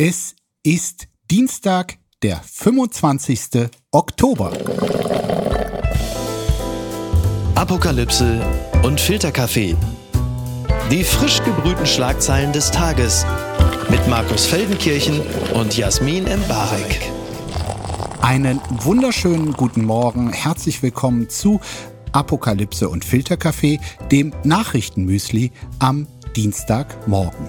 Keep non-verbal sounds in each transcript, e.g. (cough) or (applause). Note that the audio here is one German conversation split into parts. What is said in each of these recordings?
Es ist Dienstag, der 25. Oktober. Apokalypse und Filterkaffee. Die frisch gebrühten Schlagzeilen des Tages mit Markus Feldenkirchen und Jasmin Embarek. Einen wunderschönen guten Morgen. Herzlich willkommen zu Apokalypse und Filterkaffee, dem Nachrichtenmüsli am Dienstagmorgen.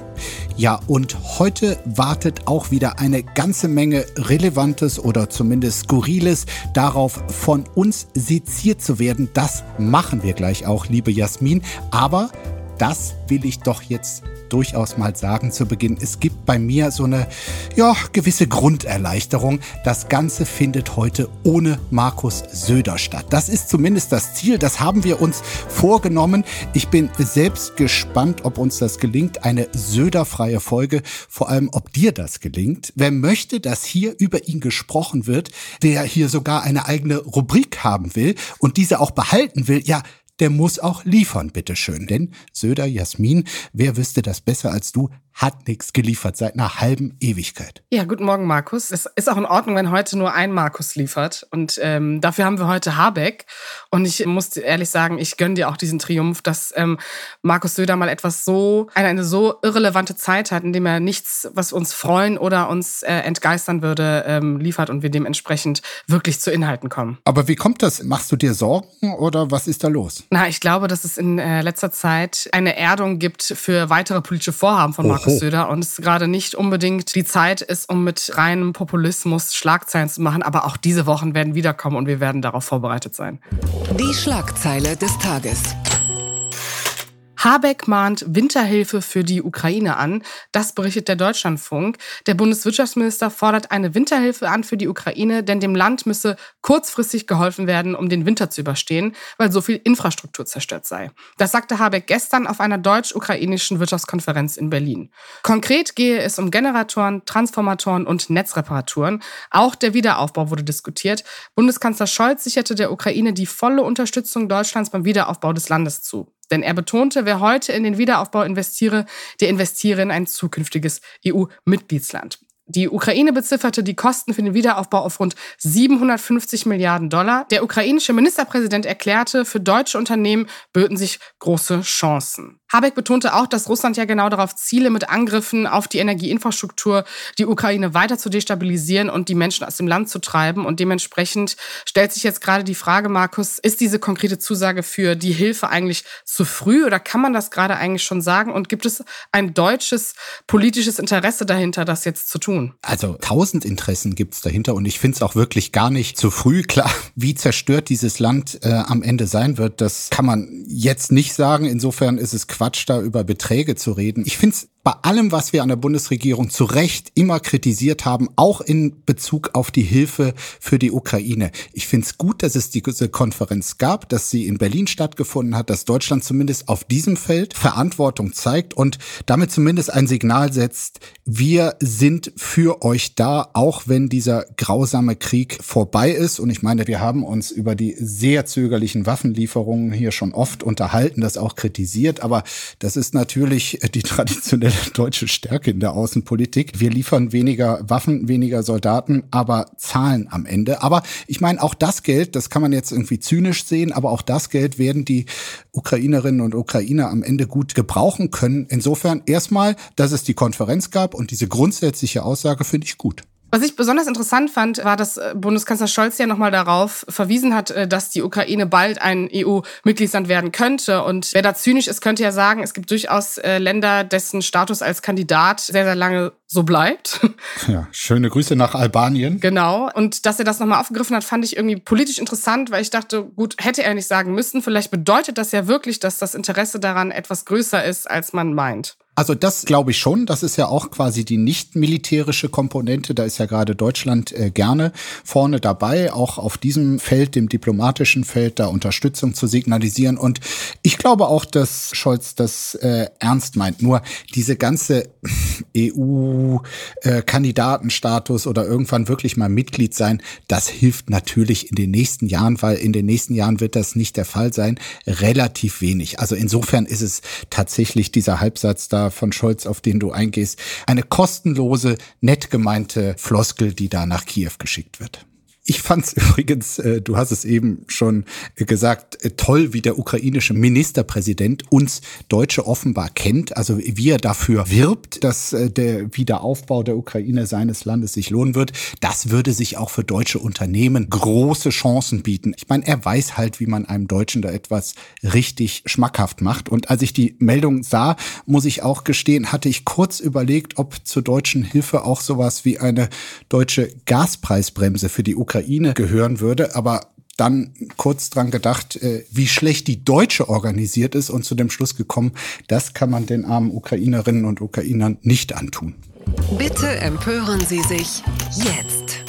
Ja, und heute wartet auch wieder eine ganze Menge Relevantes oder zumindest Skurriles darauf, von uns seziert zu werden. Das machen wir gleich auch, liebe Jasmin. Aber das will ich doch jetzt durchaus mal sagen zu Beginn. Es gibt bei mir so eine ja, gewisse Grunderleichterung. Das Ganze findet heute ohne Markus Söder statt. Das ist zumindest das Ziel. Das haben wir uns vorgenommen. Ich bin selbst gespannt, ob uns das gelingt. Eine Söderfreie Folge. Vor allem, ob dir das gelingt. Wer möchte, dass hier über ihn gesprochen wird, der hier sogar eine eigene Rubrik haben will und diese auch behalten will, ja, der muss auch liefern, bitteschön. Denn Söder Jasmin, wer wüsste das besser als du, hat nichts geliefert seit einer halben Ewigkeit. Ja, guten Morgen, Markus. Es ist auch in Ordnung, wenn heute nur ein Markus liefert. Und ähm, dafür haben wir heute Habeck. Und ich muss ehrlich sagen, ich gönne dir auch diesen Triumph, dass ähm, Markus Söder mal etwas so, eine, eine so irrelevante Zeit hat, in dem er nichts, was uns freuen oder uns äh, entgeistern würde, ähm, liefert und wir dementsprechend wirklich zu Inhalten kommen. Aber wie kommt das? Machst du dir Sorgen oder was ist da los? Na, ich glaube, dass es in äh, letzter Zeit eine Erdung gibt für weitere politische Vorhaben von Markus Markus Söder und es gerade nicht unbedingt die Zeit ist, um mit reinem Populismus Schlagzeilen zu machen. Aber auch diese Wochen werden wiederkommen und wir werden darauf vorbereitet sein. Die Schlagzeile des Tages. Habeck mahnt Winterhilfe für die Ukraine an. Das berichtet der Deutschlandfunk. Der Bundeswirtschaftsminister fordert eine Winterhilfe an für die Ukraine, denn dem Land müsse kurzfristig geholfen werden, um den Winter zu überstehen, weil so viel Infrastruktur zerstört sei. Das sagte Habeck gestern auf einer deutsch-ukrainischen Wirtschaftskonferenz in Berlin. Konkret gehe es um Generatoren, Transformatoren und Netzreparaturen. Auch der Wiederaufbau wurde diskutiert. Bundeskanzler Scholz sicherte der Ukraine die volle Unterstützung Deutschlands beim Wiederaufbau des Landes zu. Denn er betonte, wer heute in den Wiederaufbau investiere, der investiere in ein zukünftiges EU-Mitgliedsland. Die Ukraine bezifferte die Kosten für den Wiederaufbau auf rund 750 Milliarden Dollar. Der ukrainische Ministerpräsident erklärte, für deutsche Unternehmen böten sich große Chancen. Habeck betonte auch, dass Russland ja genau darauf ziele, mit Angriffen auf die Energieinfrastruktur die Ukraine weiter zu destabilisieren und die Menschen aus dem Land zu treiben. Und dementsprechend stellt sich jetzt gerade die Frage, Markus, ist diese konkrete Zusage für die Hilfe eigentlich zu früh oder kann man das gerade eigentlich schon sagen? Und gibt es ein deutsches politisches Interesse dahinter, das jetzt zu tun? Also tausend Interessen gibt es dahinter und ich finde es auch wirklich gar nicht zu früh. Klar, (laughs) wie zerstört dieses Land äh, am Ende sein wird, das kann man jetzt nicht sagen. Insofern ist es Quatsch, da über Beträge zu reden. Ich finde es bei allem, was wir an der Bundesregierung zu Recht immer kritisiert haben, auch in Bezug auf die Hilfe für die Ukraine. Ich finde es gut, dass es diese Konferenz gab, dass sie in Berlin stattgefunden hat, dass Deutschland zumindest auf diesem Feld Verantwortung zeigt und damit zumindest ein Signal setzt, wir sind für euch da, auch wenn dieser grausame Krieg vorbei ist. Und ich meine, wir haben uns über die sehr zögerlichen Waffenlieferungen hier schon oft unterhalten, das auch kritisiert, aber das ist natürlich die traditionelle (laughs) deutsche Stärke in der Außenpolitik. Wir liefern weniger Waffen, weniger Soldaten, aber zahlen am Ende. Aber ich meine, auch das Geld, das kann man jetzt irgendwie zynisch sehen, aber auch das Geld werden die Ukrainerinnen und Ukrainer am Ende gut gebrauchen können. Insofern erstmal, dass es die Konferenz gab und diese grundsätzliche Aussage finde ich gut. Was ich besonders interessant fand, war, dass äh, Bundeskanzler Scholz ja nochmal darauf verwiesen hat, äh, dass die Ukraine bald ein EU-Mitgliedsland werden könnte. Und wer da zynisch ist, könnte ja sagen, es gibt durchaus äh, Länder, dessen Status als Kandidat sehr, sehr lange so bleibt. Ja, schöne Grüße nach Albanien. Genau. Und dass er das nochmal aufgegriffen hat, fand ich irgendwie politisch interessant, weil ich dachte, gut, hätte er nicht sagen müssen. Vielleicht bedeutet das ja wirklich, dass das Interesse daran etwas größer ist, als man meint. Also das glaube ich schon. Das ist ja auch quasi die nicht militärische Komponente. Da ist ja gerade Deutschland äh, gerne vorne dabei, auch auf diesem Feld, dem diplomatischen Feld, da Unterstützung zu signalisieren. Und ich glaube auch, dass Scholz das äh, ernst meint. Nur diese ganze (laughs) EU-Kandidatenstatus äh, oder irgendwann wirklich mal Mitglied sein, das hilft natürlich in den nächsten Jahren, weil in den nächsten Jahren wird das nicht der Fall sein, relativ wenig. Also insofern ist es tatsächlich dieser Halbsatz da von Scholz, auf den du eingehst, eine kostenlose, nett gemeinte Floskel, die da nach Kiew geschickt wird. Ich fand es (laughs) übrigens, äh, du hast es eben schon gesagt, äh, toll, wie der ukrainische Ministerpräsident uns Deutsche offenbar kennt, also wie er dafür wirbt, dass äh, der Wiederaufbau der Ukraine seines Landes sich lohnen wird. Das würde sich auch für deutsche Unternehmen große Chancen bieten. Ich meine, er weiß halt, wie man einem Deutschen da etwas richtig schmackhaft macht. Und als ich die Meldung sah, muss ich auch gestehen, hatte ich kurz überlegt, ob zur deutschen Hilfe auch sowas wie eine deutsche Gaspreisbremse für die Ukraine Ukraine gehören würde, aber dann kurz dran gedacht, äh, wie schlecht die Deutsche organisiert ist und zu dem Schluss gekommen, das kann man den armen Ukrainerinnen und Ukrainern nicht antun. Bitte empören Sie sich jetzt.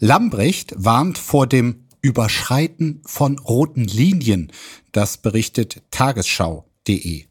Lambrecht warnt vor dem Überschreiten von roten Linien. Das berichtet tagesschau.de.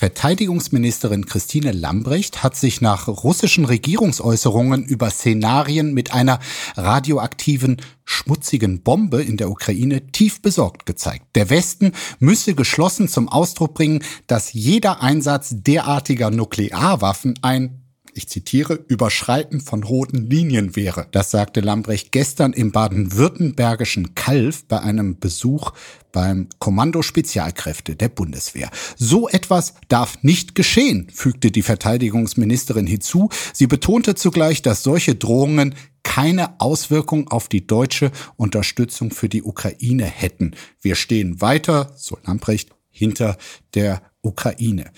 Verteidigungsministerin Christine Lambrecht hat sich nach russischen Regierungsäußerungen über Szenarien mit einer radioaktiven schmutzigen Bombe in der Ukraine tief besorgt gezeigt. Der Westen müsse geschlossen zum Ausdruck bringen, dass jeder Einsatz derartiger Nuklearwaffen ein ich zitiere, Überschreiten von roten Linien wäre. Das sagte Lambrecht gestern im baden-württembergischen Kalf bei einem Besuch beim Kommando Spezialkräfte der Bundeswehr. So etwas darf nicht geschehen, fügte die Verteidigungsministerin hinzu. Sie betonte zugleich, dass solche Drohungen keine Auswirkung auf die deutsche Unterstützung für die Ukraine hätten. Wir stehen weiter, so Lamprecht, hinter der Ukraine.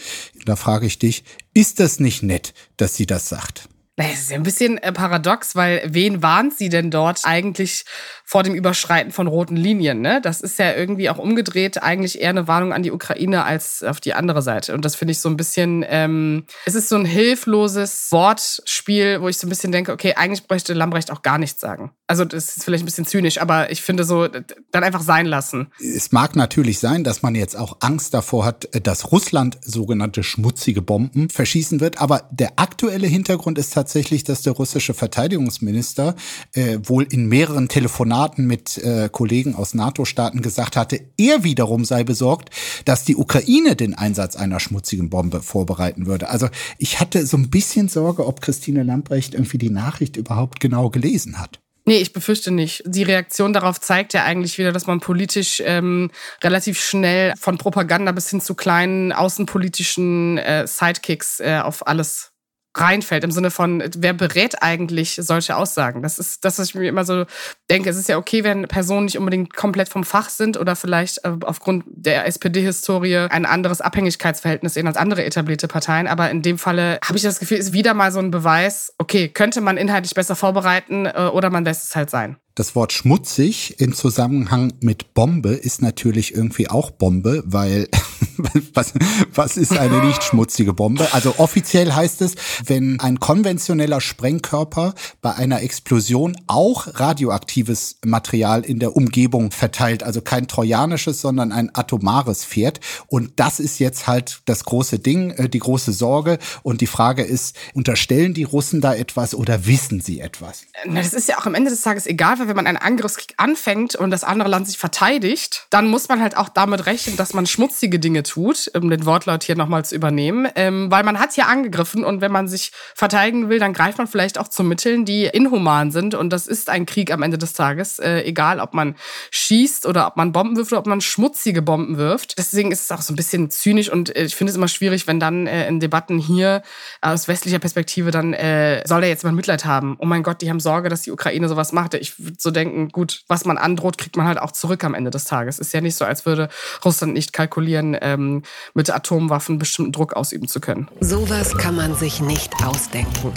Da frage ich dich, ist das nicht nett, dass sie das sagt? Das ist ja ein bisschen äh, paradox, weil wen warnt sie denn dort eigentlich vor dem Überschreiten von roten Linien? Ne? Das ist ja irgendwie auch umgedreht eigentlich eher eine Warnung an die Ukraine als auf die andere Seite. Und das finde ich so ein bisschen, ähm, es ist so ein hilfloses Wortspiel, wo ich so ein bisschen denke, okay, eigentlich bräuchte Lambrecht auch gar nichts sagen. Also das ist vielleicht ein bisschen zynisch, aber ich finde so, dann einfach sein lassen. Es mag natürlich sein, dass man jetzt auch Angst davor hat, dass Russland sogenannte schmutzige Bomben verschießen wird, aber der aktuelle Hintergrund ist tatsächlich, dass der russische Verteidigungsminister äh, wohl in mehreren Telefonaten mit äh, Kollegen aus NATO-Staaten gesagt hatte, er wiederum sei besorgt, dass die Ukraine den Einsatz einer schmutzigen Bombe vorbereiten würde. Also ich hatte so ein bisschen Sorge, ob Christine Lamprecht irgendwie die Nachricht überhaupt genau gelesen hat. Nee, ich befürchte nicht. Die Reaktion darauf zeigt ja eigentlich wieder, dass man politisch ähm, relativ schnell von Propaganda bis hin zu kleinen außenpolitischen äh, Sidekicks äh, auf alles reinfällt, im Sinne von, wer berät eigentlich solche Aussagen? Das ist das, was ich mir immer so denke. Es ist ja okay, wenn Personen nicht unbedingt komplett vom Fach sind oder vielleicht äh, aufgrund der SPD-Historie ein anderes Abhängigkeitsverhältnis sehen als andere etablierte Parteien. Aber in dem Falle habe ich das Gefühl, ist wieder mal so ein Beweis, okay, könnte man inhaltlich besser vorbereiten äh, oder man lässt es halt sein. Das Wort schmutzig im Zusammenhang mit Bombe ist natürlich irgendwie auch Bombe, weil (laughs) was, was ist eine nicht schmutzige Bombe? Also offiziell heißt es, wenn ein konventioneller Sprengkörper bei einer Explosion auch radioaktives Material in der Umgebung verteilt, also kein trojanisches, sondern ein atomares fährt. Und das ist jetzt halt das große Ding, äh, die große Sorge. Und die Frage ist, unterstellen die Russen da etwas oder wissen sie etwas? Das ist ja auch am Ende des Tages egal, Zweifel, wenn man einen Angriffskrieg anfängt und das andere Land sich verteidigt, dann muss man halt auch damit rechnen, dass man schmutzige Dinge tut, um den Wortlaut hier nochmal zu übernehmen. Ähm, weil man hat ja angegriffen und wenn man sich verteidigen will, dann greift man vielleicht auch zu Mitteln, die inhuman sind. Und das ist ein Krieg am Ende des Tages. Äh, egal, ob man schießt oder ob man Bomben wirft oder ob man schmutzige Bomben wirft. Deswegen ist es auch so ein bisschen zynisch und äh, ich finde es immer schwierig, wenn dann äh, in Debatten hier aus westlicher Perspektive dann äh, soll er jetzt mal Mitleid haben. Oh mein Gott, die haben Sorge, dass die Ukraine sowas macht. Ich so denken, gut, was man androht, kriegt man halt auch zurück am Ende des Tages. Ist ja nicht so, als würde Russland nicht kalkulieren, ähm, mit Atomwaffen bestimmten Druck ausüben zu können. Sowas kann man sich nicht ausdenken.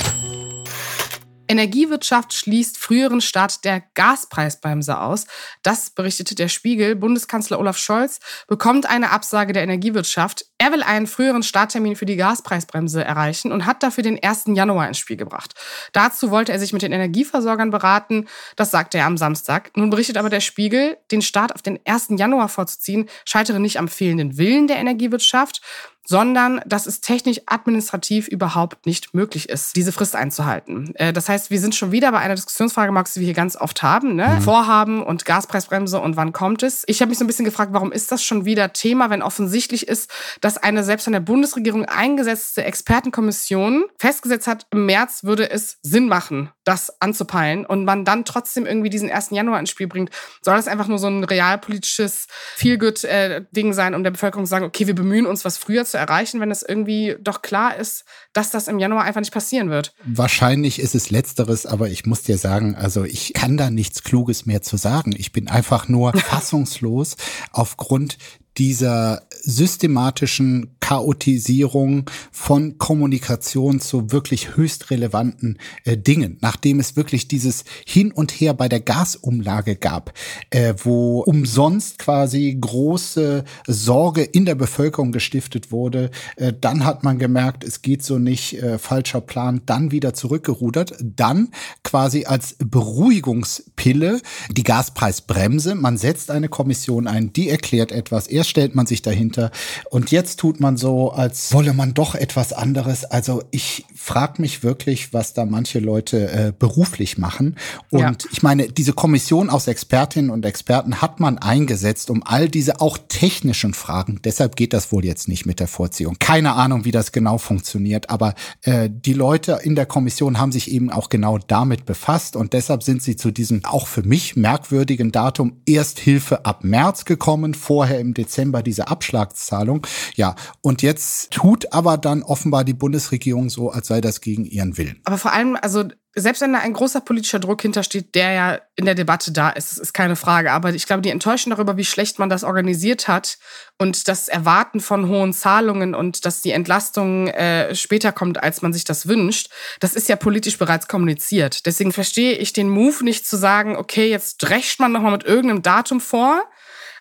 Energiewirtschaft schließt früheren Start der Gaspreisbremse aus. Das berichtete der Spiegel. Bundeskanzler Olaf Scholz bekommt eine Absage der Energiewirtschaft. Er will einen früheren Starttermin für die Gaspreisbremse erreichen und hat dafür den 1. Januar ins Spiel gebracht. Dazu wollte er sich mit den Energieversorgern beraten. Das sagte er am Samstag. Nun berichtet aber der Spiegel, den Start auf den 1. Januar vorzuziehen, scheitere nicht am fehlenden Willen der Energiewirtschaft, sondern dass es technisch administrativ überhaupt nicht möglich ist, diese Frist einzuhalten. Äh, das heißt, wir sind schon wieder bei einer Diskussionsfrage, Max, die wir hier ganz oft haben. Ne? Mhm. Vorhaben und Gaspreisbremse und wann kommt es? Ich habe mich so ein bisschen gefragt, warum ist das schon wieder Thema, wenn offensichtlich ist, dass eine selbst von der Bundesregierung eingesetzte Expertenkommission festgesetzt hat, im März würde es Sinn machen, das anzupeilen und man dann trotzdem irgendwie diesen 1. Januar ins Spiel bringt. Soll das einfach nur so ein realpolitisches Feelgood-Ding äh, sein, um der Bevölkerung zu sagen, okay, wir bemühen uns, was früher zu erreichen, wenn es irgendwie doch klar ist, dass das im Januar einfach nicht passieren wird? Wahrscheinlich ist es letzteres, aber ich muss dir sagen, also ich kann da nichts Kluges mehr zu sagen. Ich bin einfach nur (laughs) fassungslos aufgrund dieser systematischen Chaotisierung von Kommunikation zu wirklich höchst relevanten äh, Dingen, nachdem es wirklich dieses Hin und Her bei der Gasumlage gab, äh, wo umsonst quasi große Sorge in der Bevölkerung gestiftet wurde, äh, dann hat man gemerkt, es geht so nicht, äh, falscher Plan, dann wieder zurückgerudert, dann quasi als Beruhigungspille die Gaspreisbremse, man setzt eine Kommission ein, die erklärt etwas, erst stellt man sich dahinter und jetzt tut man so, als wolle man doch etwas anderes. Also ich frage mich wirklich, was da manche Leute äh, beruflich machen. Und ja. ich meine, diese Kommission aus Expertinnen und Experten hat man eingesetzt, um all diese auch technischen Fragen, deshalb geht das wohl jetzt nicht mit der Vorziehung. Keine Ahnung, wie das genau funktioniert, aber äh, die Leute in der Kommission haben sich eben auch genau damit befasst und deshalb sind sie zu diesem auch für mich merkwürdigen Datum Ersthilfe ab März gekommen, vorher im Dezember diese Abschlagszahlung. Ja, und jetzt tut aber dann offenbar die Bundesregierung so, als sei das gegen ihren Willen. Aber vor allem, also selbst wenn da ein großer politischer Druck hintersteht, der ja in der Debatte da ist, ist keine Frage. Aber ich glaube, die Enttäuschung darüber, wie schlecht man das organisiert hat und das Erwarten von hohen Zahlungen und dass die Entlastung äh, später kommt, als man sich das wünscht, das ist ja politisch bereits kommuniziert. Deswegen verstehe ich den Move nicht zu sagen, okay, jetzt drecht man nochmal mit irgendeinem Datum vor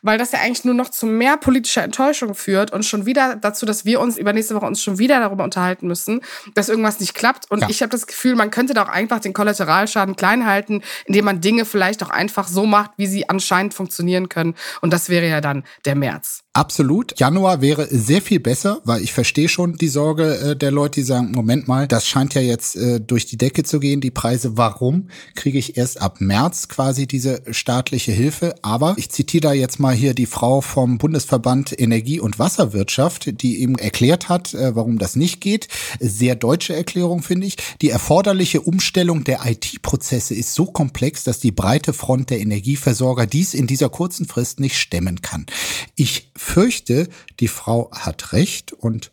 weil das ja eigentlich nur noch zu mehr politischer Enttäuschung führt und schon wieder dazu, dass wir uns übernächste Woche uns schon wieder darüber unterhalten müssen, dass irgendwas nicht klappt. Und ja. ich habe das Gefühl, man könnte da auch einfach den Kollateralschaden klein halten, indem man Dinge vielleicht auch einfach so macht, wie sie anscheinend funktionieren können. Und das wäre ja dann der März. Absolut. Januar wäre sehr viel besser, weil ich verstehe schon die Sorge äh, der Leute, die sagen, Moment mal, das scheint ja jetzt äh, durch die Decke zu gehen, die Preise. Warum kriege ich erst ab März quasi diese staatliche Hilfe? Aber ich zitiere da jetzt mal hier die Frau vom Bundesverband Energie- und Wasserwirtschaft, die eben erklärt hat, äh, warum das nicht geht. Sehr deutsche Erklärung, finde ich. Die erforderliche Umstellung der IT-Prozesse ist so komplex, dass die breite Front der Energieversorger dies in dieser kurzen Frist nicht stemmen kann. Ich fürchte, die Frau hat recht und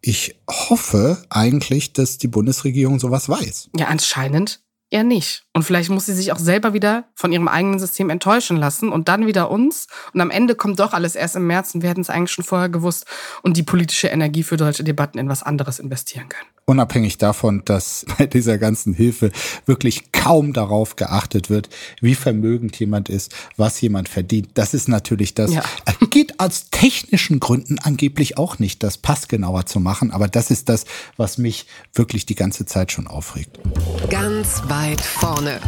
ich hoffe eigentlich, dass die Bundesregierung sowas weiß. Ja, anscheinend eher nicht. Und vielleicht muss sie sich auch selber wieder von ihrem eigenen System enttäuschen lassen und dann wieder uns. Und am Ende kommt doch alles erst im März und wir hätten es eigentlich schon vorher gewusst und die politische Energie für deutsche Debatten in was anderes investieren können. Unabhängig davon, dass (laughs) bei dieser ganzen Hilfe wirklich kaum darauf geachtet wird, wie vermögend jemand ist, was jemand verdient. Das ist natürlich das. Ja. (laughs) Geht aus technischen Gründen angeblich auch nicht, das passgenauer zu machen. Aber das ist das, was mich wirklich die ganze Zeit schon aufregt. Ganz weit vorne.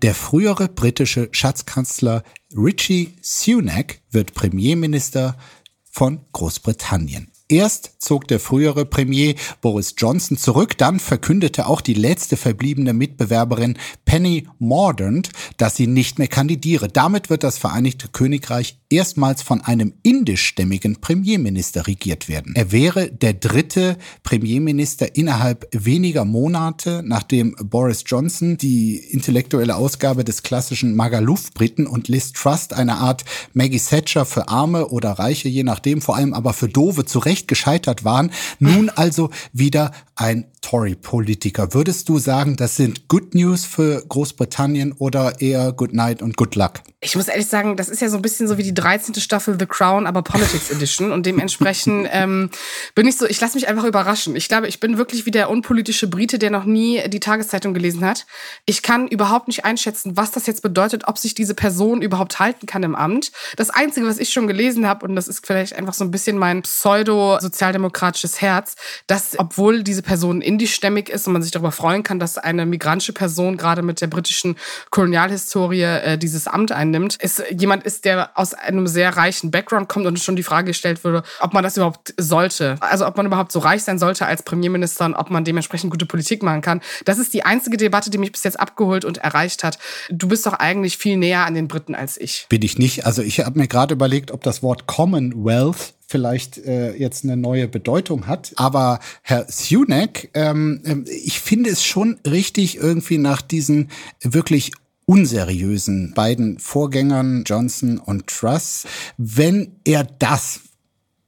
Der frühere britische Schatzkanzler Richie Sunak wird Premierminister von Großbritannien. Erst zog der frühere Premier Boris Johnson zurück, dann verkündete auch die letzte verbliebene Mitbewerberin Penny Mordaunt, dass sie nicht mehr kandidiere. Damit wird das Vereinigte Königreich erstmals von einem indischstämmigen Premierminister regiert werden. Er wäre der dritte Premierminister innerhalb weniger Monate, nachdem Boris Johnson die intellektuelle Ausgabe des klassischen Magaluf-Briten und Liz Trust, eine Art Maggie Thatcher für Arme oder Reiche, je nachdem, vor allem aber für Dove zurecht Recht gescheitert waren, nun also wieder ein Tory-Politiker. Würdest du sagen, das sind Good News für Großbritannien oder eher Good Night und Good Luck? Ich muss ehrlich sagen, das ist ja so ein bisschen so wie die 13. Staffel The Crown, aber Politics Edition. Und dementsprechend (laughs) ähm, bin ich so, ich lasse mich einfach überraschen. Ich glaube, ich bin wirklich wie der unpolitische Brite, der noch nie die Tageszeitung gelesen hat. Ich kann überhaupt nicht einschätzen, was das jetzt bedeutet, ob sich diese Person überhaupt halten kann im Amt. Das Einzige, was ich schon gelesen habe, und das ist vielleicht einfach so ein bisschen mein Pseudo- so sozialdemokratisches Herz, dass, obwohl diese Person indischstämmig ist und man sich darüber freuen kann, dass eine migrantische Person gerade mit der britischen Kolonialhistorie äh, dieses Amt einnimmt, ist jemand ist, der aus einem sehr reichen Background kommt und schon die Frage gestellt würde, ob man das überhaupt sollte. Also ob man überhaupt so reich sein sollte als Premierminister und ob man dementsprechend gute Politik machen kann. Das ist die einzige Debatte, die mich bis jetzt abgeholt und erreicht hat. Du bist doch eigentlich viel näher an den Briten als ich. Bin ich nicht. Also ich habe mir gerade überlegt, ob das Wort Commonwealth vielleicht äh, jetzt eine neue Bedeutung hat. Aber Herr Sunak, ähm, ähm, ich finde es schon richtig irgendwie nach diesen wirklich unseriösen beiden Vorgängern Johnson und Truss, wenn er das,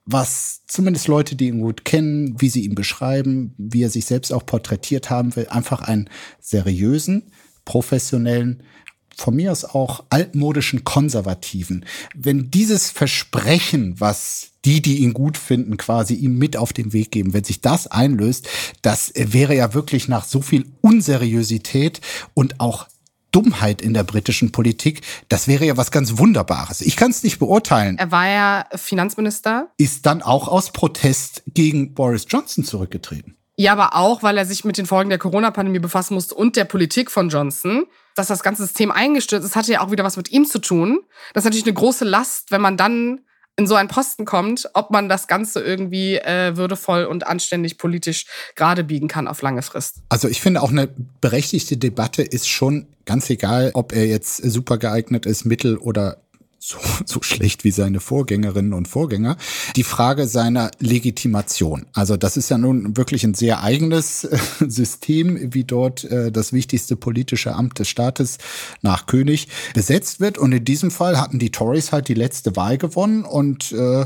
was zumindest Leute, die ihn gut kennen, wie sie ihn beschreiben, wie er sich selbst auch porträtiert haben will, einfach einen seriösen, professionellen, von mir aus auch altmodischen Konservativen. Wenn dieses Versprechen, was die, die ihn gut finden, quasi ihm mit auf den Weg geben, wenn sich das einlöst, das wäre ja wirklich nach so viel Unseriosität und auch Dummheit in der britischen Politik, das wäre ja was ganz Wunderbares. Ich kann es nicht beurteilen. Er war ja Finanzminister. Ist dann auch aus Protest gegen Boris Johnson zurückgetreten. Ja, aber auch, weil er sich mit den Folgen der Corona-Pandemie befassen musste und der Politik von Johnson. Dass das ganze System eingestürzt ist, hatte ja auch wieder was mit ihm zu tun. Das ist natürlich eine große Last, wenn man dann in so einen Posten kommt, ob man das Ganze irgendwie äh, würdevoll und anständig politisch gerade biegen kann auf lange Frist. Also ich finde auch eine berechtigte Debatte ist schon ganz egal, ob er jetzt super geeignet ist, mittel oder so, so schlecht wie seine Vorgängerinnen und Vorgänger, die Frage seiner Legitimation. Also das ist ja nun wirklich ein sehr eigenes äh, System, wie dort äh, das wichtigste politische Amt des Staates nach König besetzt wird. Und in diesem Fall hatten die Tories halt die letzte Wahl gewonnen und äh,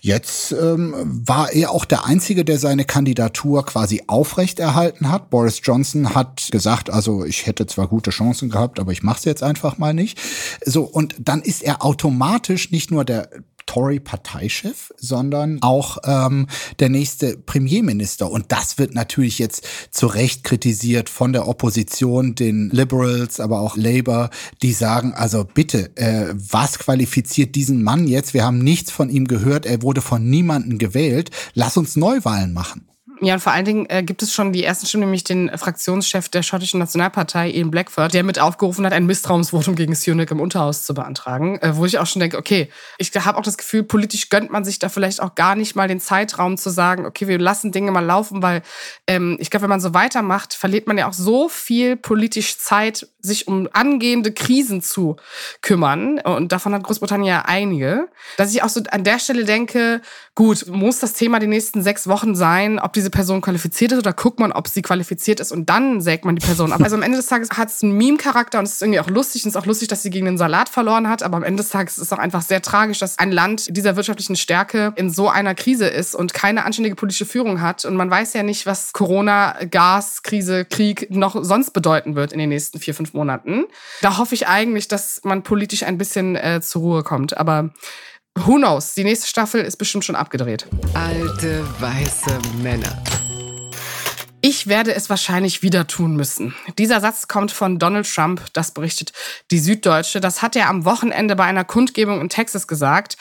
jetzt ähm, war er auch der Einzige, der seine Kandidatur quasi aufrechterhalten hat. Boris Johnson hat gesagt, also ich hätte zwar gute Chancen gehabt, aber ich mache es jetzt einfach mal nicht. So und dann ist er automatisch nicht nur der Tory-Parteichef, sondern auch ähm, der nächste Premierminister. Und das wird natürlich jetzt zu Recht kritisiert von der Opposition, den Liberals, aber auch Labour, die sagen, also bitte, äh, was qualifiziert diesen Mann jetzt? Wir haben nichts von ihm gehört, er wurde von niemandem gewählt. Lass uns Neuwahlen machen. Ja, und vor allen Dingen äh, gibt es schon die ersten Stimmen, nämlich den Fraktionschef der schottischen Nationalpartei, Ian Blackford, der mit aufgerufen hat, ein Misstrauensvotum gegen Sunak im Unterhaus zu beantragen. Äh, wo ich auch schon denke, okay, ich habe auch das Gefühl, politisch gönnt man sich da vielleicht auch gar nicht mal den Zeitraum zu sagen, okay, wir lassen Dinge mal laufen, weil ähm, ich glaube, wenn man so weitermacht, verliert man ja auch so viel politisch Zeit, sich um angehende Krisen zu kümmern. Und davon hat Großbritannien ja einige. Dass ich auch so an der Stelle denke, gut, muss das Thema die nächsten sechs Wochen sein, ob diese diese Person qualifiziert ist oder guckt man, ob sie qualifiziert ist und dann sägt man die Person ab. Also am Ende des Tages hat es einen Meme-Charakter und es ist irgendwie auch lustig und es ist auch lustig, dass sie gegen den Salat verloren hat, aber am Ende des Tages ist es auch einfach sehr tragisch, dass ein Land dieser wirtschaftlichen Stärke in so einer Krise ist und keine anständige politische Führung hat und man weiß ja nicht, was Corona, Gas, Krise, Krieg noch sonst bedeuten wird in den nächsten vier, fünf Monaten. Da hoffe ich eigentlich, dass man politisch ein bisschen äh, zur Ruhe kommt, aber Who knows? Die nächste Staffel ist bestimmt schon abgedreht. Alte weiße Männer. Ich werde es wahrscheinlich wieder tun müssen. Dieser Satz kommt von Donald Trump, das berichtet die Süddeutsche. Das hat er am Wochenende bei einer Kundgebung in Texas gesagt.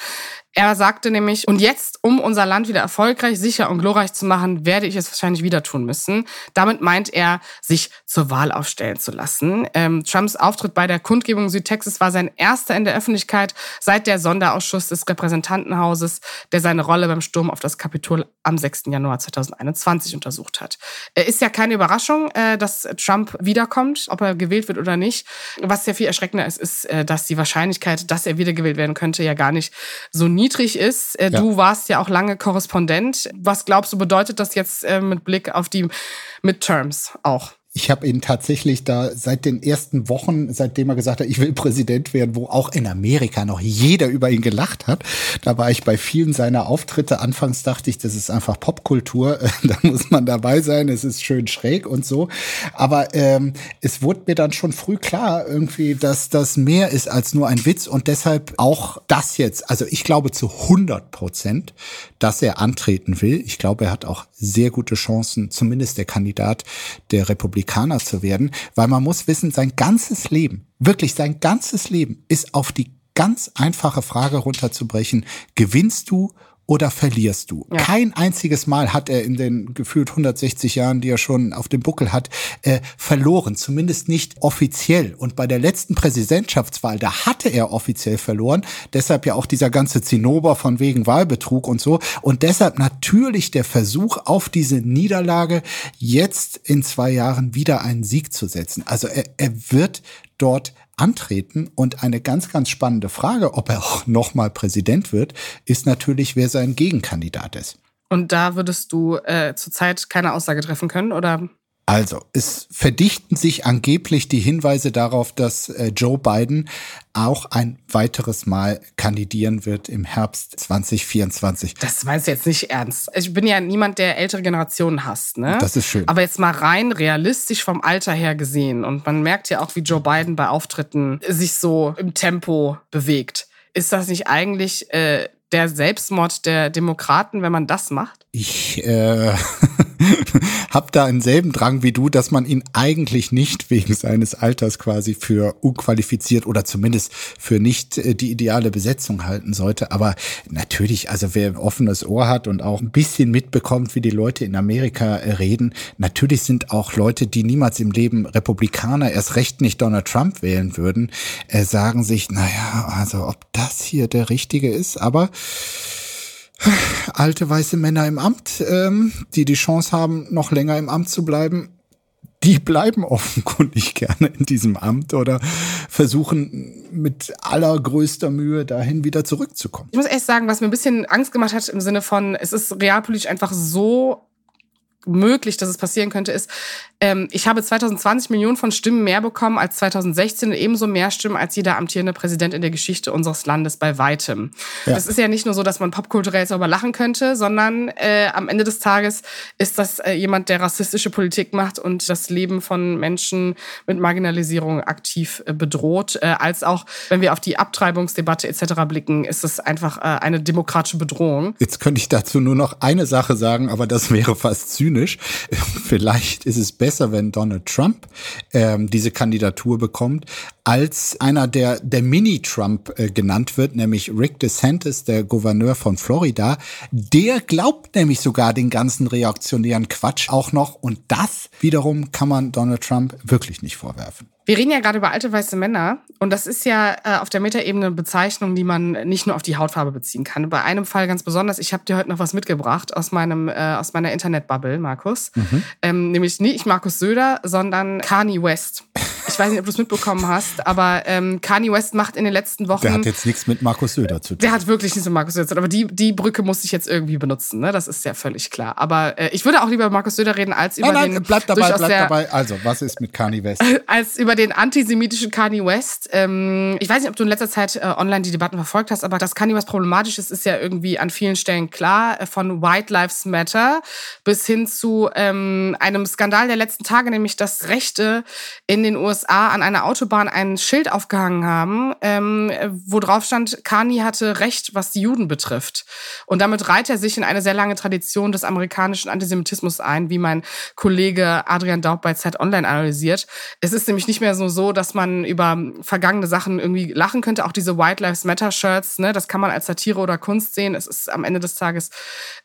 Er sagte nämlich, und jetzt, um unser Land wieder erfolgreich, sicher und glorreich zu machen, werde ich es wahrscheinlich wieder tun müssen. Damit meint er, sich zur Wahl aufstellen zu lassen. Ähm, Trumps Auftritt bei der Kundgebung Südtexas war sein erster in der Öffentlichkeit seit der Sonderausschuss des Repräsentantenhauses, der seine Rolle beim Sturm auf das Kapitol am 6. Januar 2021 untersucht hat. Er ist ja keine Überraschung, äh, dass Trump wiederkommt, ob er gewählt wird oder nicht. Was sehr viel erschreckender ist, ist, äh, dass die Wahrscheinlichkeit, dass er wiedergewählt werden könnte, ja gar nicht so niedrig niedrig ist. Äh, ja. Du warst ja auch lange Korrespondent. Was glaubst du, bedeutet das jetzt äh, mit Blick auf die Midterms auch? Ich habe ihn tatsächlich da seit den ersten Wochen, seitdem er gesagt hat, ich will Präsident werden, wo auch in Amerika noch jeder über ihn gelacht hat. Da war ich bei vielen seiner Auftritte. Anfangs dachte ich, das ist einfach Popkultur. (laughs) da muss man dabei sein. Es ist schön schräg und so. Aber ähm, es wurde mir dann schon früh klar, irgendwie, dass das mehr ist als nur ein Witz und deshalb auch das jetzt. Also ich glaube zu 100 Prozent, dass er antreten will. Ich glaube, er hat auch sehr gute Chancen, zumindest der Kandidat der Republik Republikaner zu werden, weil man muss wissen, sein ganzes Leben, wirklich sein ganzes Leben ist auf die ganz einfache Frage runterzubrechen, gewinnst du oder verlierst du. Ja. Kein einziges Mal hat er in den gefühlt 160 Jahren, die er schon auf dem Buckel hat, äh, verloren. Zumindest nicht offiziell. Und bei der letzten Präsidentschaftswahl, da hatte er offiziell verloren. Deshalb ja auch dieser ganze Zinnober von wegen Wahlbetrug und so. Und deshalb natürlich der Versuch auf diese Niederlage, jetzt in zwei Jahren wieder einen Sieg zu setzen. Also er, er wird dort antreten. Und eine ganz, ganz spannende Frage, ob er auch nochmal Präsident wird, ist natürlich, wer sein Gegenkandidat ist. Und da würdest du äh, zurzeit keine Aussage treffen können, oder? Also, es verdichten sich angeblich die Hinweise darauf, dass äh, Joe Biden auch ein weiteres Mal kandidieren wird im Herbst 2024. Das meinst du jetzt nicht ernst. Ich bin ja niemand, der ältere Generationen hasst, ne? Das ist schön. Aber jetzt mal rein realistisch vom Alter her gesehen. Und man merkt ja auch, wie Joe Biden bei Auftritten sich so im Tempo bewegt. Ist das nicht eigentlich äh, der Selbstmord der Demokraten, wenn man das macht? Ich äh, (laughs) (laughs) habe da denselben Drang wie du, dass man ihn eigentlich nicht wegen seines Alters quasi für unqualifiziert oder zumindest für nicht äh, die ideale Besetzung halten sollte. Aber natürlich, also wer offenes Ohr hat und auch ein bisschen mitbekommt, wie die Leute in Amerika äh, reden, natürlich sind auch Leute, die niemals im Leben Republikaner, erst recht nicht Donald Trump wählen würden, äh, sagen sich, naja, also ob das hier der richtige ist, aber alte weiße Männer im Amt, ähm, die die Chance haben, noch länger im Amt zu bleiben, die (laughs) bleiben offenkundig gerne in diesem Amt oder versuchen mit allergrößter Mühe dahin wieder zurückzukommen. Ich muss echt sagen, was mir ein bisschen Angst gemacht hat im Sinne von, es ist realpolitisch einfach so möglich, dass es passieren könnte, ist, ähm, ich habe 2020 Millionen von Stimmen mehr bekommen als 2016 und ebenso mehr Stimmen als jeder amtierende Präsident in der Geschichte unseres Landes bei weitem. Ja. Das ist ja nicht nur so, dass man popkulturell darüber lachen könnte, sondern äh, am Ende des Tages ist das äh, jemand, der rassistische Politik macht und das Leben von Menschen mit Marginalisierung aktiv äh, bedroht. Äh, als auch, wenn wir auf die Abtreibungsdebatte etc. blicken, ist es einfach äh, eine demokratische Bedrohung. Jetzt könnte ich dazu nur noch eine Sache sagen, aber das wäre fast zynisch. (laughs) Vielleicht ist es besser, wenn Donald Trump ähm, diese Kandidatur bekommt, als einer, der der Mini-Trump äh, genannt wird, nämlich Rick DeSantis, der Gouverneur von Florida. Der glaubt nämlich sogar den ganzen reaktionären Quatsch auch noch. Und das wiederum kann man Donald Trump wirklich nicht vorwerfen. Wir reden ja gerade über alte weiße Männer und das ist ja äh, auf der Metaebene eine Bezeichnung, die man nicht nur auf die Hautfarbe beziehen kann. Bei einem Fall ganz besonders, ich habe dir heute noch was mitgebracht aus meinem äh, aus meiner Internetbubble, Markus. Ähm, nämlich nicht Markus Söder, sondern Kanye West. Ich weiß nicht, ob du es mitbekommen hast, aber ähm, Kanye West macht in den letzten Wochen Der hat jetzt nichts mit Markus Söder zu tun. der hat wirklich nichts mit Markus Söder zu tun. Aber die, die Brücke muss ich jetzt irgendwie benutzen, ne? Das ist ja völlig klar. Aber äh, ich würde auch lieber über Markus Söder reden, als über Nein, den nein, bleib dabei, bleib dabei. Also, was ist mit Kanye West? (laughs) als über den antisemitischen Kanye West. Ähm, ich weiß nicht, ob du in letzter Zeit äh, online die Debatten verfolgt hast, aber dass Kanye West problematisch ist, ist ja irgendwie an vielen Stellen klar. Äh, Von White Lives Matter bis hin zu ähm, einem Skandal der letzten Tage, nämlich dass Rechte in den USA an einer Autobahn ein Schild aufgehangen haben, ähm, wo drauf stand, Kanye hatte Recht, was die Juden betrifft. Und damit reiht er sich in eine sehr lange Tradition des amerikanischen Antisemitismus ein, wie mein Kollege Adrian Daub bei Zeit Online analysiert. Es ist nämlich nicht mehr so, so, dass man über vergangene Sachen irgendwie lachen könnte. Auch diese White Lives Matter Shirts, ne, das kann man als Satire oder Kunst sehen. Es ist am Ende des Tages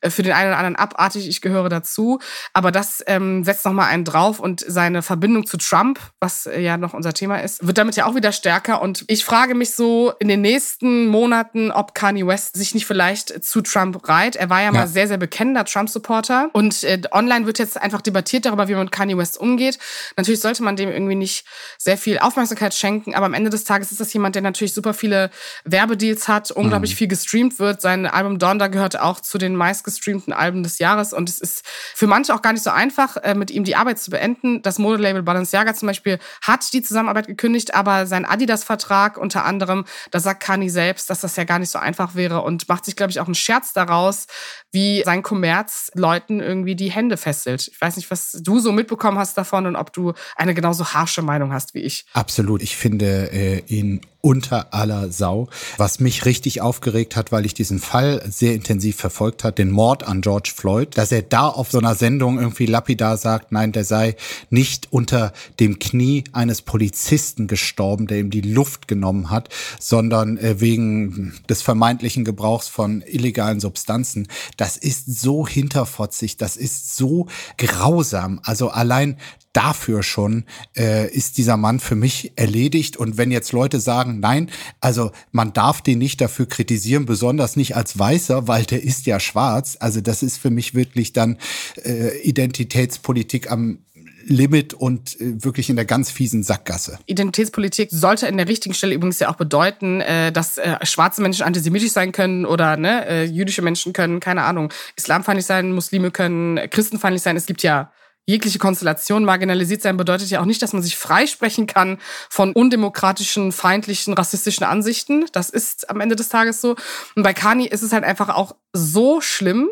äh, für den einen oder anderen abartig. Ich gehöre dazu. Aber das ähm, setzt nochmal einen drauf und seine Verbindung zu Trump, was äh, ja noch unser Thema ist, wird damit ja auch wieder stärker. Und ich frage mich so in den nächsten Monaten, ob Kanye West sich nicht vielleicht zu Trump reiht. Er war ja, Ja. mal sehr, sehr bekennender Trump-Supporter. Und äh, online wird jetzt einfach debattiert darüber, wie man mit Kanye West umgeht. Natürlich sollte man dem irgendwie nicht sehr viel Aufmerksamkeit schenken, aber am Ende des Tages ist das jemand, der natürlich super viele Werbedeals hat, unglaublich viel gestreamt wird. Sein Album Donda gehört auch zu den meistgestreamten Alben des Jahres und es ist für manche auch gar nicht so einfach, äh, mit ihm die Arbeit zu beenden. Das Modelabel Balenciaga zum Beispiel hat die Zusammenarbeit gekündigt, aber sein Adidas-Vertrag unter anderem, da sagt Kanye selbst, dass das ja gar nicht so einfach wäre und macht sich, glaube ich, auch einen Scherz daraus, wie sein Kommerz Leuten irgendwie die Hände fesselt. Ich weiß nicht, was du so mitbekommen hast davon und ob du eine genauso harsche Meinung hast wie ich. Absolut. Ich finde äh, ihn unter aller Sau. Was mich richtig aufgeregt hat, weil ich diesen Fall sehr intensiv verfolgt hat, den Mord an George Floyd, dass er da auf so einer Sendung irgendwie lapidar sagt, nein, der sei nicht unter dem Knie eines Polizisten gestorben, der ihm die Luft genommen hat, sondern äh, wegen des vermeintlichen Gebrauchs von illegalen Substanzen. Das ist so hinterfotzig, das ist so grausam. Also allein dafür schon äh, ist dieser Mann für mich erledigt. Und wenn jetzt Leute sagen, nein, also man darf den nicht dafür kritisieren, besonders nicht als Weißer, weil der ist ja schwarz. Also das ist für mich wirklich dann äh, Identitätspolitik am Limit und äh, wirklich in der ganz fiesen Sackgasse. Identitätspolitik sollte in der richtigen Stelle übrigens ja auch bedeuten, äh, dass äh, schwarze Menschen antisemitisch sein können oder ne, jüdische Menschen können, keine Ahnung, islamfeindlich sein, Muslime können christenfeindlich sein. Es gibt ja jegliche Konstellation marginalisiert sein bedeutet ja auch nicht, dass man sich freisprechen kann von undemokratischen, feindlichen, rassistischen Ansichten. Das ist am Ende des Tages so. Und bei Kani ist es halt einfach auch so schlimm,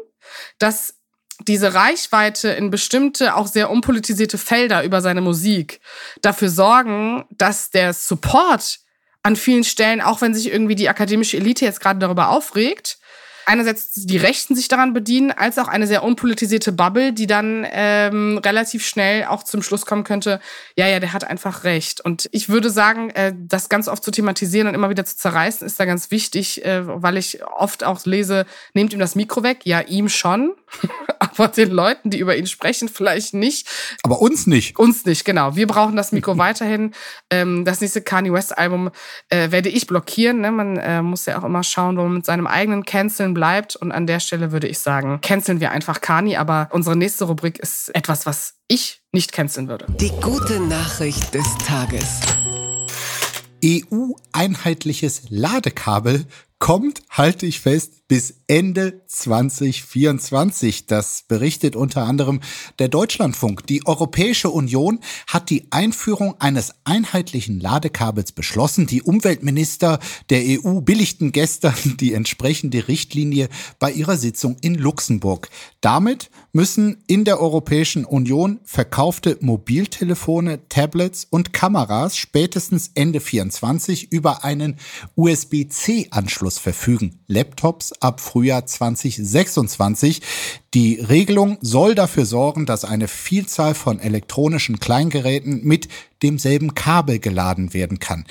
dass diese Reichweite in bestimmte, auch sehr unpolitisierte Felder über seine Musik dafür sorgen, dass der Support an vielen Stellen, auch wenn sich irgendwie die akademische Elite jetzt gerade darüber aufregt, einerseits die Rechten sich daran bedienen, als auch eine sehr unpolitisierte Bubble, die dann ähm, relativ schnell auch zum Schluss kommen könnte, ja, ja, der hat einfach recht. Und ich würde sagen, äh, das ganz oft zu thematisieren und immer wieder zu zerreißen, ist da ganz wichtig, äh, weil ich oft auch lese, nehmt ihm das Mikro weg. Ja, ihm schon, (laughs) aber den Leuten, die über ihn sprechen, vielleicht nicht. Aber uns nicht. Uns nicht, genau. Wir brauchen das Mikro (laughs) weiterhin. Ähm, das nächste Kanye West Album äh, werde ich blockieren. Ne? Man äh, muss ja auch immer schauen, wo man mit seinem eigenen Canceln bleibt. Und an der Stelle würde ich sagen, canceln wir einfach Kani. Aber unsere nächste Rubrik ist etwas, was ich nicht canceln würde. Die gute Nachricht des Tages. EU-einheitliches Ladekabel kommt, halte ich fest, bis Ende 2024. Das berichtet unter anderem der Deutschlandfunk. Die Europäische Union hat die Einführung eines einheitlichen Ladekabels beschlossen. Die Umweltminister der EU billigten gestern (laughs) die entsprechende Richtlinie bei ihrer Sitzung in Luxemburg. Damit müssen in der Europäischen Union verkaufte Mobiltelefone, Tablets und Kameras spätestens Ende 24 über einen USB-C-Anschluss verfügen. Laptops ab Frühjahr 2026. Die Regelung soll dafür sorgen, dass eine Vielzahl von elektronischen Kleingeräten mit demselben Kabel geladen werden kann.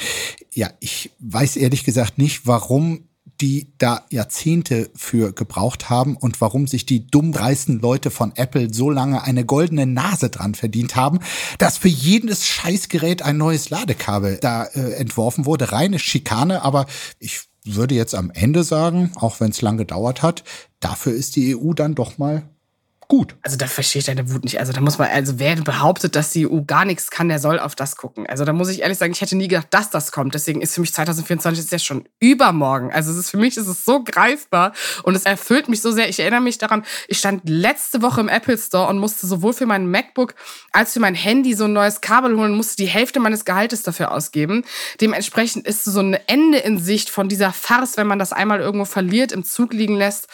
Ja, ich weiß ehrlich gesagt nicht, warum die da Jahrzehnte für gebraucht haben und warum sich die dummreißen Leute von Apple so lange eine goldene Nase dran verdient haben, dass für jedes Scheißgerät ein neues Ladekabel da äh, entworfen wurde. Reine Schikane, aber ich würde jetzt am Ende sagen, auch wenn es lang gedauert hat, dafür ist die EU dann doch mal gut. Also da verstehe ich deine Wut nicht. Also da muss man, also wer behauptet, dass die EU gar nichts kann, der soll auf das gucken. Also da muss ich ehrlich sagen, ich hätte nie gedacht, dass das kommt. Deswegen ist für mich 2024 ist ja schon übermorgen. Also es ist für mich ist es so greifbar und es erfüllt mich so sehr. Ich erinnere mich daran, ich stand letzte Woche im Apple Store und musste sowohl für mein MacBook als für mein Handy so ein neues Kabel holen, musste die Hälfte meines Gehaltes dafür ausgeben. Dementsprechend ist so ein Ende in Sicht von dieser Farce, wenn man das einmal irgendwo verliert, im Zug liegen lässt,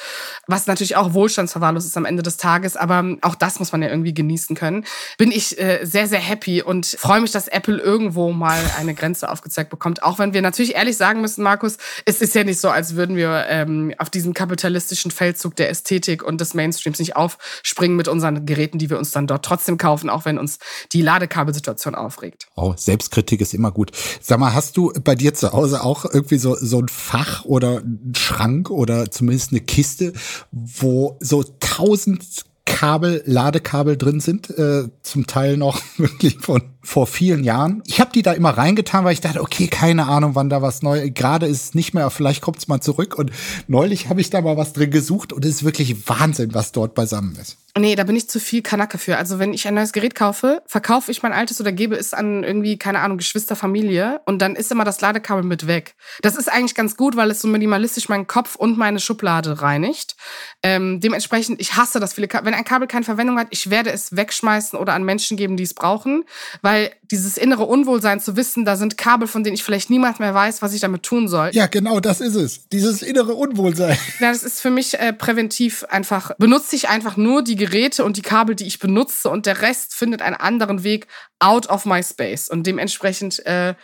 was natürlich auch wohlstandsverwahrlos ist am Ende des Tages Tages, aber auch das muss man ja irgendwie genießen können, bin ich äh, sehr, sehr happy und freue mich, dass Apple irgendwo mal eine Grenze aufgezeigt bekommt. Auch wenn wir natürlich ehrlich sagen müssen, Markus, es ist ja nicht so, als würden wir ähm, auf diesen kapitalistischen Feldzug der Ästhetik und des Mainstreams nicht aufspringen mit unseren Geräten, die wir uns dann dort trotzdem kaufen, auch wenn uns die Ladekabelsituation aufregt. Oh, Selbstkritik ist immer gut. Sag mal, hast du bei dir zu Hause auch irgendwie so, so ein Fach oder einen Schrank oder zumindest eine Kiste, wo so tausend Kabel, Ladekabel drin sind, äh, zum Teil noch (laughs) wirklich von vor vielen Jahren. Ich habe die da immer reingetan, weil ich dachte, okay, keine Ahnung, wann da was neu. Gerade ist es nicht mehr, vielleicht kommt es mal zurück. Und neulich habe ich da mal was drin gesucht und es ist wirklich Wahnsinn, was dort beisammen ist. Nee, da bin ich zu viel Kanacke für. Also wenn ich ein neues Gerät kaufe, verkaufe ich mein altes oder gebe es an irgendwie, keine Ahnung, Geschwister, Familie und dann ist immer das Ladekabel mit weg. Das ist eigentlich ganz gut, weil es so minimalistisch meinen Kopf und meine Schublade reinigt. Ähm, dementsprechend, ich hasse das viele Kabel. Wenn ein Kabel keine Verwendung hat, ich werde es wegschmeißen oder an Menschen geben, die es brauchen, weil dieses innere Unwohlsein zu wissen, da sind Kabel, von denen ich vielleicht niemals mehr weiß, was ich damit tun soll. Ja, genau, das ist es. Dieses innere Unwohlsein. (laughs) Ja, das ist für mich äh, präventiv einfach. Benutze ich einfach nur die Geräte und die Kabel, die ich benutze und der Rest findet einen anderen Weg out of my space. Und dementsprechend äh,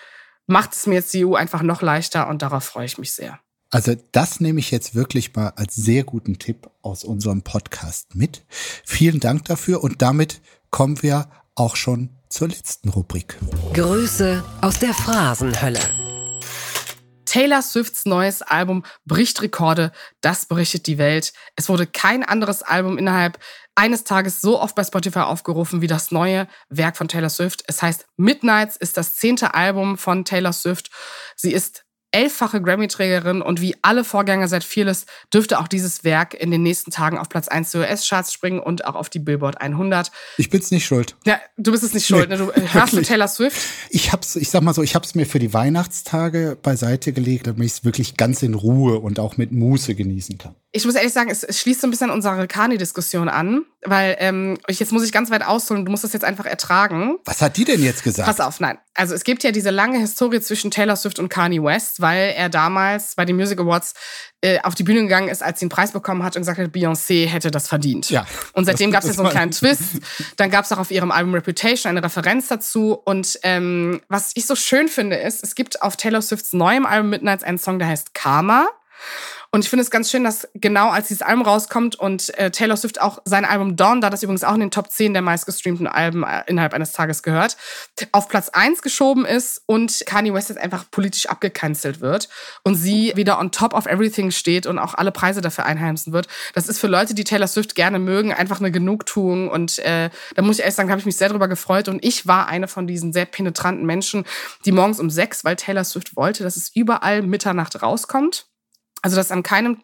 macht es mir jetzt die EU einfach noch leichter und darauf freue ich mich sehr. Also das nehme ich jetzt wirklich mal als sehr guten Tipp aus unserem Podcast mit. Vielen Dank dafür und damit kommen wir auch schon zur letzten Rubrik. Grüße aus der Phrasenhölle. Taylor Swifts neues Album bricht Rekorde, das berichtet die Welt. Es wurde kein anderes Album innerhalb eines Tages so oft bei Spotify aufgerufen wie das neue Werk von Taylor Swift. Es heißt Midnights ist das zehnte Album von Taylor Swift. Sie ist elffache Grammy-Trägerin und wie alle Vorgänger seit Fearless dürfte auch dieses Werk in den nächsten Tagen auf Platz 1 der US-Charts springen und auch auf die Billboard 100. Ich bin's nicht schuld. Ja, du bist es nicht schuld. Nee, ne? Du hörst du Taylor Swift? Ich hab's, ich sag mal so, ich hab's mir für die Weihnachtstage beiseite gelegt, damit ich es wirklich ganz in Ruhe und auch mit Muße genießen kann. Ich muss ehrlich sagen, es, es schließt so ein bisschen an unsere Kani-Diskussion an, weil ähm, jetzt muss ich ganz weit ausholen, du musst das jetzt einfach ertragen. Was hat die denn jetzt gesagt? Pass auf, nein. Also es gibt ja diese lange Historie zwischen Taylor Swift und Kanye West, weil er damals bei den Music Awards äh, auf die Bühne gegangen ist, als sie einen Preis bekommen hat und gesagt hat, Beyoncé hätte das verdient. Ja. Und seitdem gab es ja so einen kleinen Twist. Dann gab es auch auf ihrem Album Reputation eine Referenz dazu. Und ähm, was ich so schön finde, ist, es gibt auf Taylor Swifts neuem Album Midnights einen Song, der heißt Karma. Und ich finde es ganz schön, dass genau als dieses Album rauskommt und äh, Taylor Swift auch sein Album Dawn, da das übrigens auch in den Top 10 der meistgestreamten Alben äh, innerhalb eines Tages gehört, auf Platz 1 geschoben ist und Kanye West jetzt einfach politisch abgecancelt wird und sie wieder on top of everything steht und auch alle Preise dafür einheimsen wird. Das ist für Leute, die Taylor Swift gerne mögen, einfach eine Genugtuung und äh, da muss ich ehrlich sagen, habe ich mich sehr darüber gefreut und ich war eine von diesen sehr penetranten Menschen, die morgens um sechs, weil Taylor Swift wollte, dass es überall Mitternacht rauskommt also das an keinem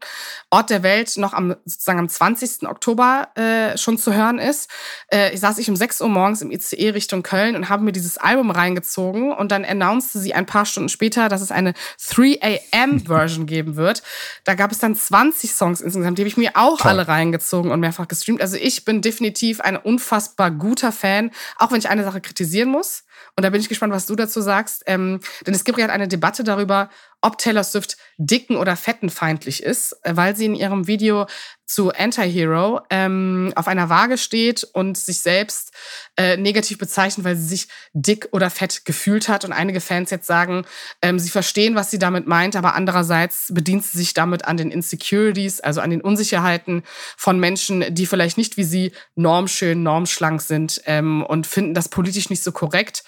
Ort der Welt noch am sozusagen am 20. Oktober äh, schon zu hören ist. Äh, ich saß ich um 6 Uhr morgens im ICE Richtung Köln und habe mir dieses Album reingezogen und dann announcete sie ein paar Stunden später, dass es eine 3 AM (laughs) Version geben wird. Da gab es dann 20 Songs insgesamt, die habe ich mir auch Toll. alle reingezogen und mehrfach gestreamt. Also ich bin definitiv ein unfassbar guter Fan, auch wenn ich eine Sache kritisieren muss. Und da bin ich gespannt, was du dazu sagst. Ähm, denn es gibt gerade eine Debatte darüber, ob Taylor Swift dicken oder fettenfeindlich ist, äh, weil sie in ihrem Video zu Anti-Hero ähm, auf einer Waage steht und sich selbst äh, negativ bezeichnet, weil sie sich dick oder fett gefühlt hat. Und einige Fans jetzt sagen, ähm, sie verstehen, was sie damit meint, aber andererseits bedient sie sich damit an den Insecurities, also an den Unsicherheiten von Menschen, die vielleicht nicht wie sie normschön, normschlank sind ähm, und finden das politisch nicht so korrekt.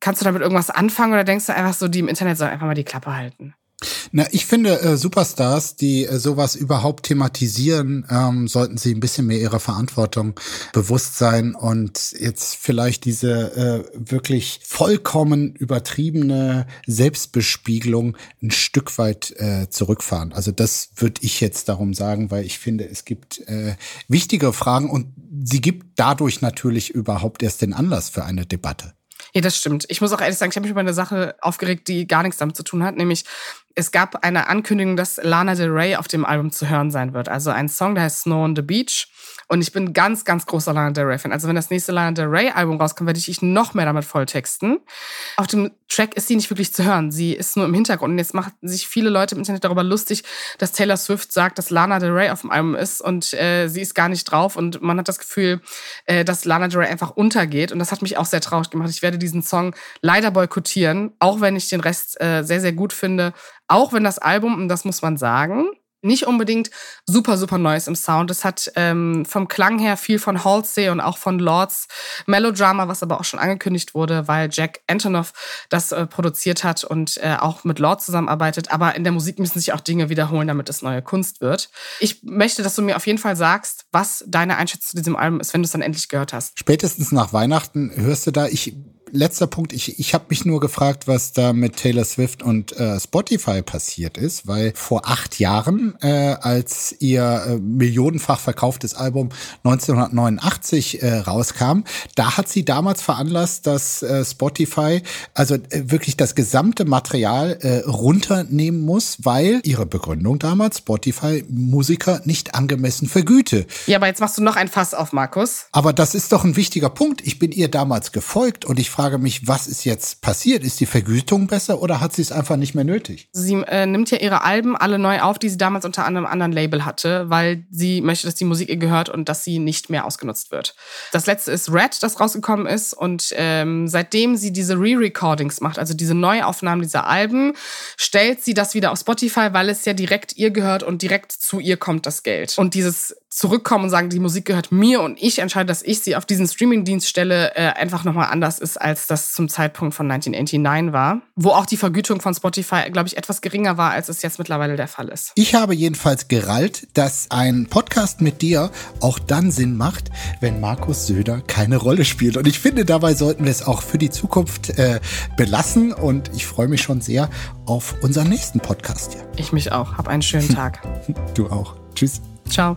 Kannst du damit irgendwas anfangen oder denkst du einfach so, die im Internet sollen einfach mal die Klappe halten? Na, ich finde, äh, Superstars, die äh, sowas überhaupt thematisieren, ähm, sollten sie ein bisschen mehr ihrer Verantwortung bewusst sein und jetzt vielleicht diese äh, wirklich vollkommen übertriebene Selbstbespiegelung ein Stück weit äh, zurückfahren. Also das würde ich jetzt darum sagen, weil ich finde, es gibt äh, wichtige Fragen und sie gibt dadurch natürlich überhaupt erst den Anlass für eine Debatte. Ja, das stimmt. Ich muss auch ehrlich sagen, ich habe mich über eine Sache aufgeregt, die gar nichts damit zu tun hat, nämlich es gab eine Ankündigung, dass Lana Del Rey auf dem Album zu hören sein wird. Also ein Song, der heißt Snow on the Beach. Und ich bin ganz, ganz großer Lana Del Rey-Fan. Also wenn das nächste Lana Del Rey-Album rauskommt, werde ich noch mehr damit volltexten. Auf dem Track ist sie nicht wirklich zu hören. Sie ist nur im Hintergrund. Und jetzt machen sich viele Leute im Internet darüber lustig, dass Taylor Swift sagt, dass Lana Del Rey auf dem Album ist und äh, sie ist gar nicht drauf. Und man hat das Gefühl, äh, dass Lana Del Rey einfach untergeht. Und das hat mich auch sehr traurig gemacht. Ich werde diesen Song leider boykottieren, auch wenn ich den Rest äh, sehr, sehr gut finde. Auch wenn das Album, und das muss man sagen, nicht unbedingt super, super Neues im Sound. Es hat ähm, vom Klang her viel von Halsey und auch von Lords Melodrama, was aber auch schon angekündigt wurde, weil Jack Antonoff das äh, produziert hat und äh, auch mit Lord zusammenarbeitet. Aber in der Musik müssen sich auch Dinge wiederholen, damit es neue Kunst wird. Ich möchte, dass du mir auf jeden Fall sagst, was deine Einschätzung zu diesem Album ist, wenn du es dann endlich gehört hast. Spätestens nach Weihnachten hörst du da, ich letzter Punkt, ich, ich habe mich nur gefragt, was da mit Taylor Swift und äh, Spotify passiert ist, weil vor acht Jahren, äh, als ihr äh, millionenfach verkauftes Album 1989 äh, rauskam, da hat sie damals veranlasst, dass äh, Spotify also äh, wirklich das gesamte Material äh, runternehmen muss, weil ihre Begründung damals Spotify Musiker nicht angemessen vergüte. Ja, aber jetzt machst du noch ein Fass auf, Markus. Aber das ist doch ein wichtiger Punkt. Ich bin ihr damals gefolgt und ich frage mich, was ist jetzt passiert? Ist die Vergütung besser oder hat sie es einfach nicht mehr nötig? Sie äh, nimmt ja ihre Alben alle neu auf, die sie damals unter einem anderen Label hatte, weil sie möchte, dass die Musik ihr gehört und dass sie nicht mehr ausgenutzt wird. Das letzte ist Red, das rausgekommen ist und ähm, seitdem sie diese Re-Recordings macht, also diese Neuaufnahmen dieser Alben, stellt sie das wieder auf Spotify, weil es ja direkt ihr gehört und direkt zu ihr kommt das Geld. Und dieses zurückkommen und sagen, die Musik gehört mir und ich entscheide, dass ich sie auf diesen Streamingdienst stelle, äh, einfach nochmal anders ist, als das zum Zeitpunkt von 1989 war. Wo auch die Vergütung von Spotify, glaube ich, etwas geringer war, als es jetzt mittlerweile der Fall ist. Ich habe jedenfalls gerallt, dass ein Podcast mit dir auch dann Sinn macht, wenn Markus Söder keine Rolle spielt. Und ich finde, dabei sollten wir es auch für die Zukunft äh, belassen. Und ich freue mich schon sehr auf unseren nächsten Podcast hier. Ich mich auch. Hab einen schönen (laughs) Tag. Du auch. Tschüss. Ciao.